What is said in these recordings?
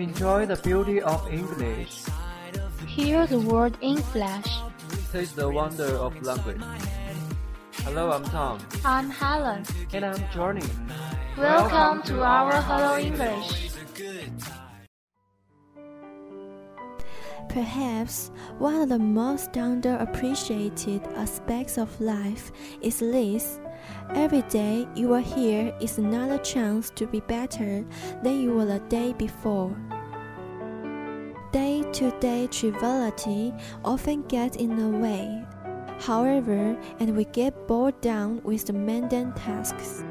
Enjoy the beauty of English. Hear the word in flash. Taste the wonder of language. Hello, I'm Tom. I'm Helen. And I'm Johnny. Welcome to our Hello English. Perhaps one of the most underappreciated aspects of life is this. Every day you are here is another chance to be better than you were the day before. Day to day triviality often gets in the way, however, and we get bored down with the mundane tasks.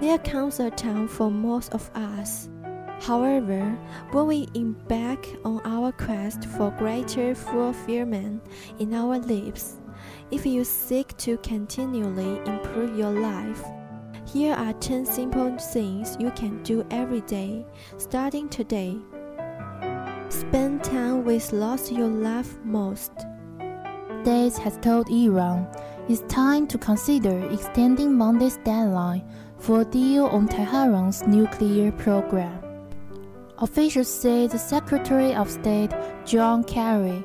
There comes a time for most of us However, when we embark on our quest for greater fulfillment in our lives, if you seek to continually improve your life, here are 10 simple things you can do every day, starting today. Spend time with those you love most. Days has told Iran it's time to consider extending Monday's deadline for a deal on Tehran's nuclear program. Officials say the Secretary of State, John Kerry,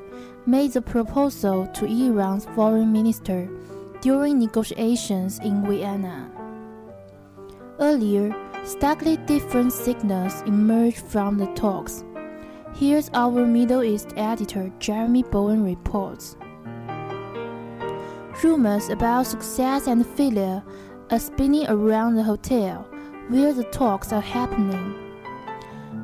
made the proposal to Iran's foreign minister during negotiations in Vienna. Earlier, starkly different signals emerged from the talks. Here's our Middle East editor Jeremy Bowen reports. Rumors about success and failure are spinning around the hotel where the talks are happening.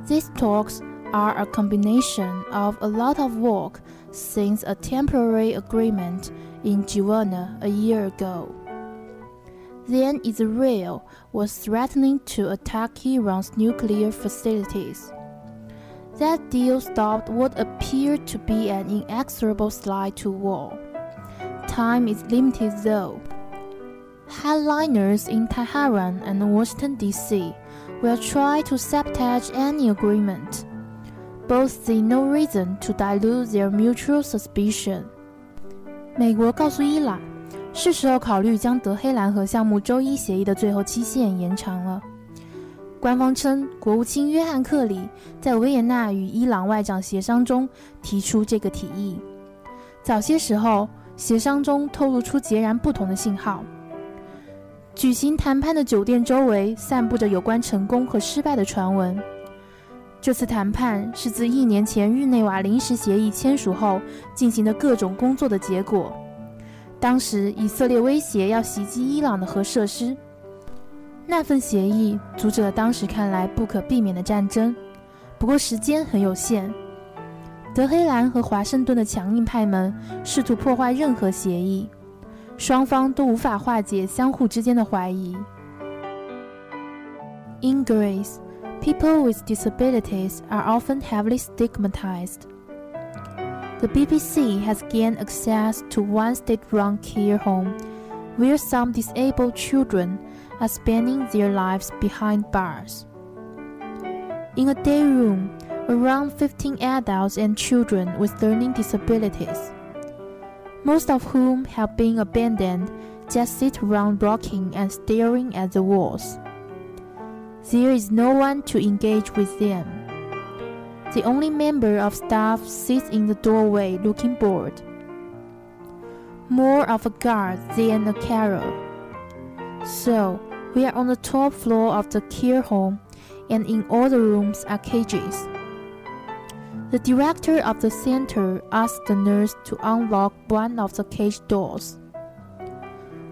These talks are a combination of a lot of work since a temporary agreement in Geneva a year ago. Then Israel was threatening to attack Iran's nuclear facilities. That deal stopped what appeared to be an inexorable slide to war. Time is limited though. Headliners in Tehran and Washington, D.C will try to sabotage any agreement. Both see no reason to dilute their mutual suspicion. 美国告诉伊朗，是时候考虑将德黑兰核项目周一协议的最后期限延长了。官方称，国务卿约翰·克里在维也纳与伊朗外长协商中提出这个提议。早些时候，协商中透露出截然不同的信号。举行谈判的酒店周围散布着有关成功和失败的传闻。这次谈判是自一年前日内瓦临时协议签署后进行的各种工作的结果。当时以色列威胁要袭击伊朗的核设施，那份协议阻止了当时看来不可避免的战争。不过时间很有限，德黑兰和华盛顿的强硬派们试图破坏任何协议。双方都无法化解相互之间的怀疑。In Greece, people with disabilities are often heavily stigmatized. The BBC has gained access to one state-run care home where some disabled children are spending their lives behind bars. In a day room, around 15 adults and children with learning disabilities most of whom have been abandoned, just sit around rocking and staring at the walls. There is no one to engage with them. The only member of staff sits in the doorway looking bored. More of a guard than a carer. So, we are on the top floor of the care home, and in all the rooms are cages. The director of the center asked the nurse to unlock one of the cage doors.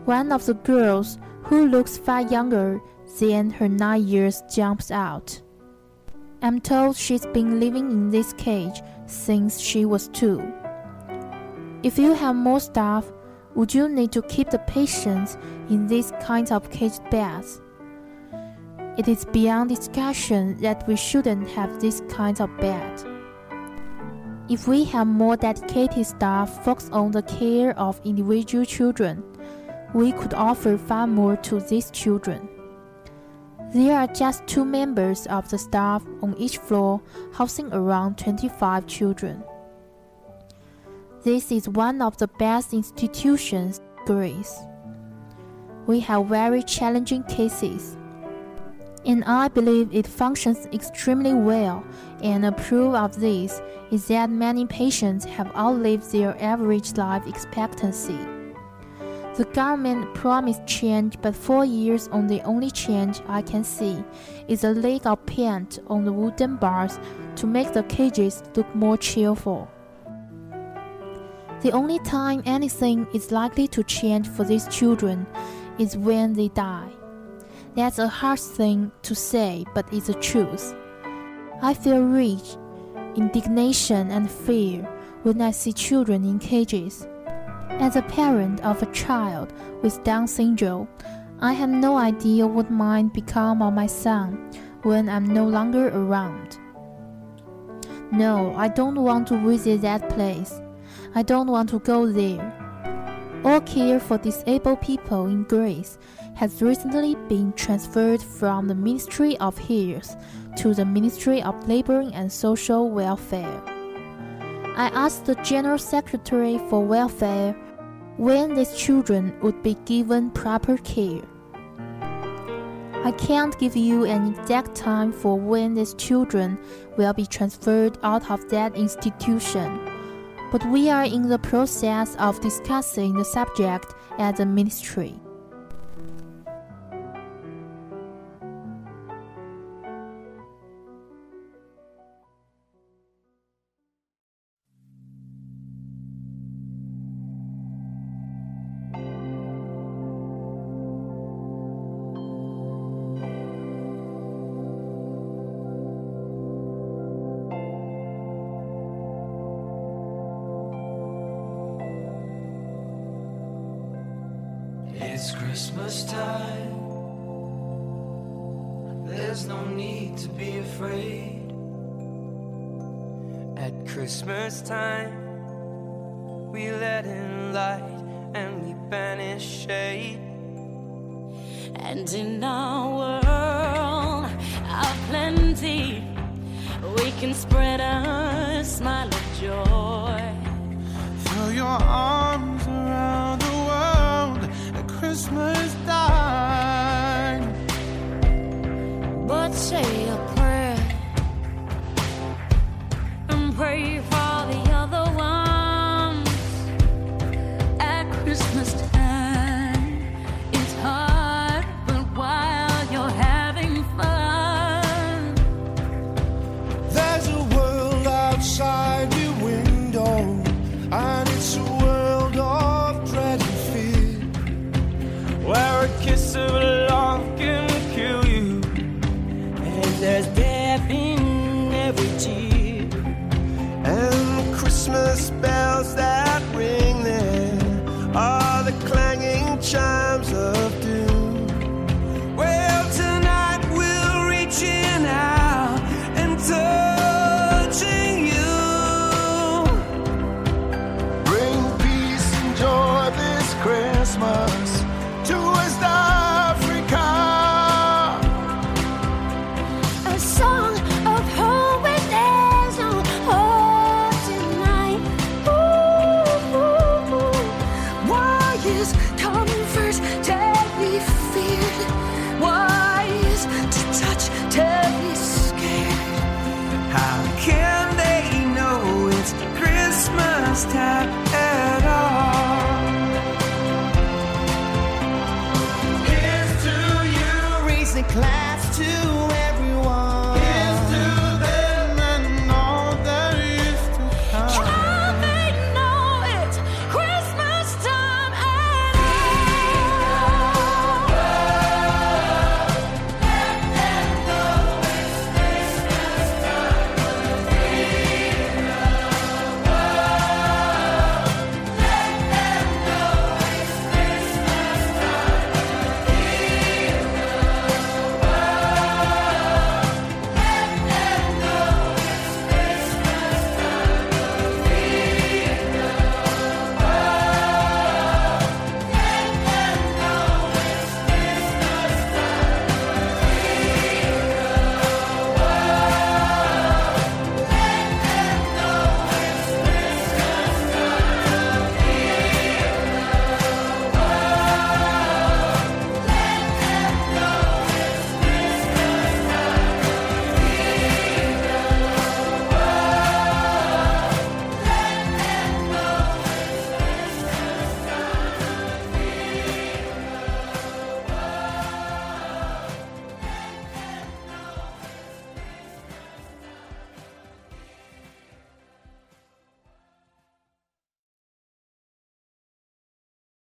One of the girls, who looks far younger than her nine years, jumps out. I'm told she's been living in this cage since she was two. If you have more staff, would you need to keep the patients in these kinds of caged beds? It is beyond discussion that we shouldn't have this kind of bed. If we have more dedicated staff focused on the care of individual children, we could offer far more to these children. There are just two members of the staff on each floor housing around 25 children. This is one of the best institutions in Greece. We have very challenging cases. and I believe it functions extremely well. And a proof of this is that many patients have outlived their average life expectancy. The government promised change, but four years on the only change I can see is a lick of paint on the wooden bars to make the cages look more cheerful. The only time anything is likely to change for these children is when they die. That's a harsh thing to say, but it's the truth. I feel rage, indignation, and fear when I see children in cages. As a parent of a child with Down syndrome, I have no idea what might become of my son when I'm no longer around. No, I don't want to visit that place. I don't want to go there. All care for disabled people in Greece has recently been transferred from the Ministry of Health to the Ministry of Labor and Social Welfare. I asked the General Secretary for Welfare when these children would be given proper care. I can't give you an exact time for when these children will be transferred out of that institution, but we are in the process of discussing the subject at the ministry. Christmas time. There's no need to be afraid. At Christmas time, we let in light and we banish shade. And in our world of plenty, we can spread a smile of joy. Throw your arms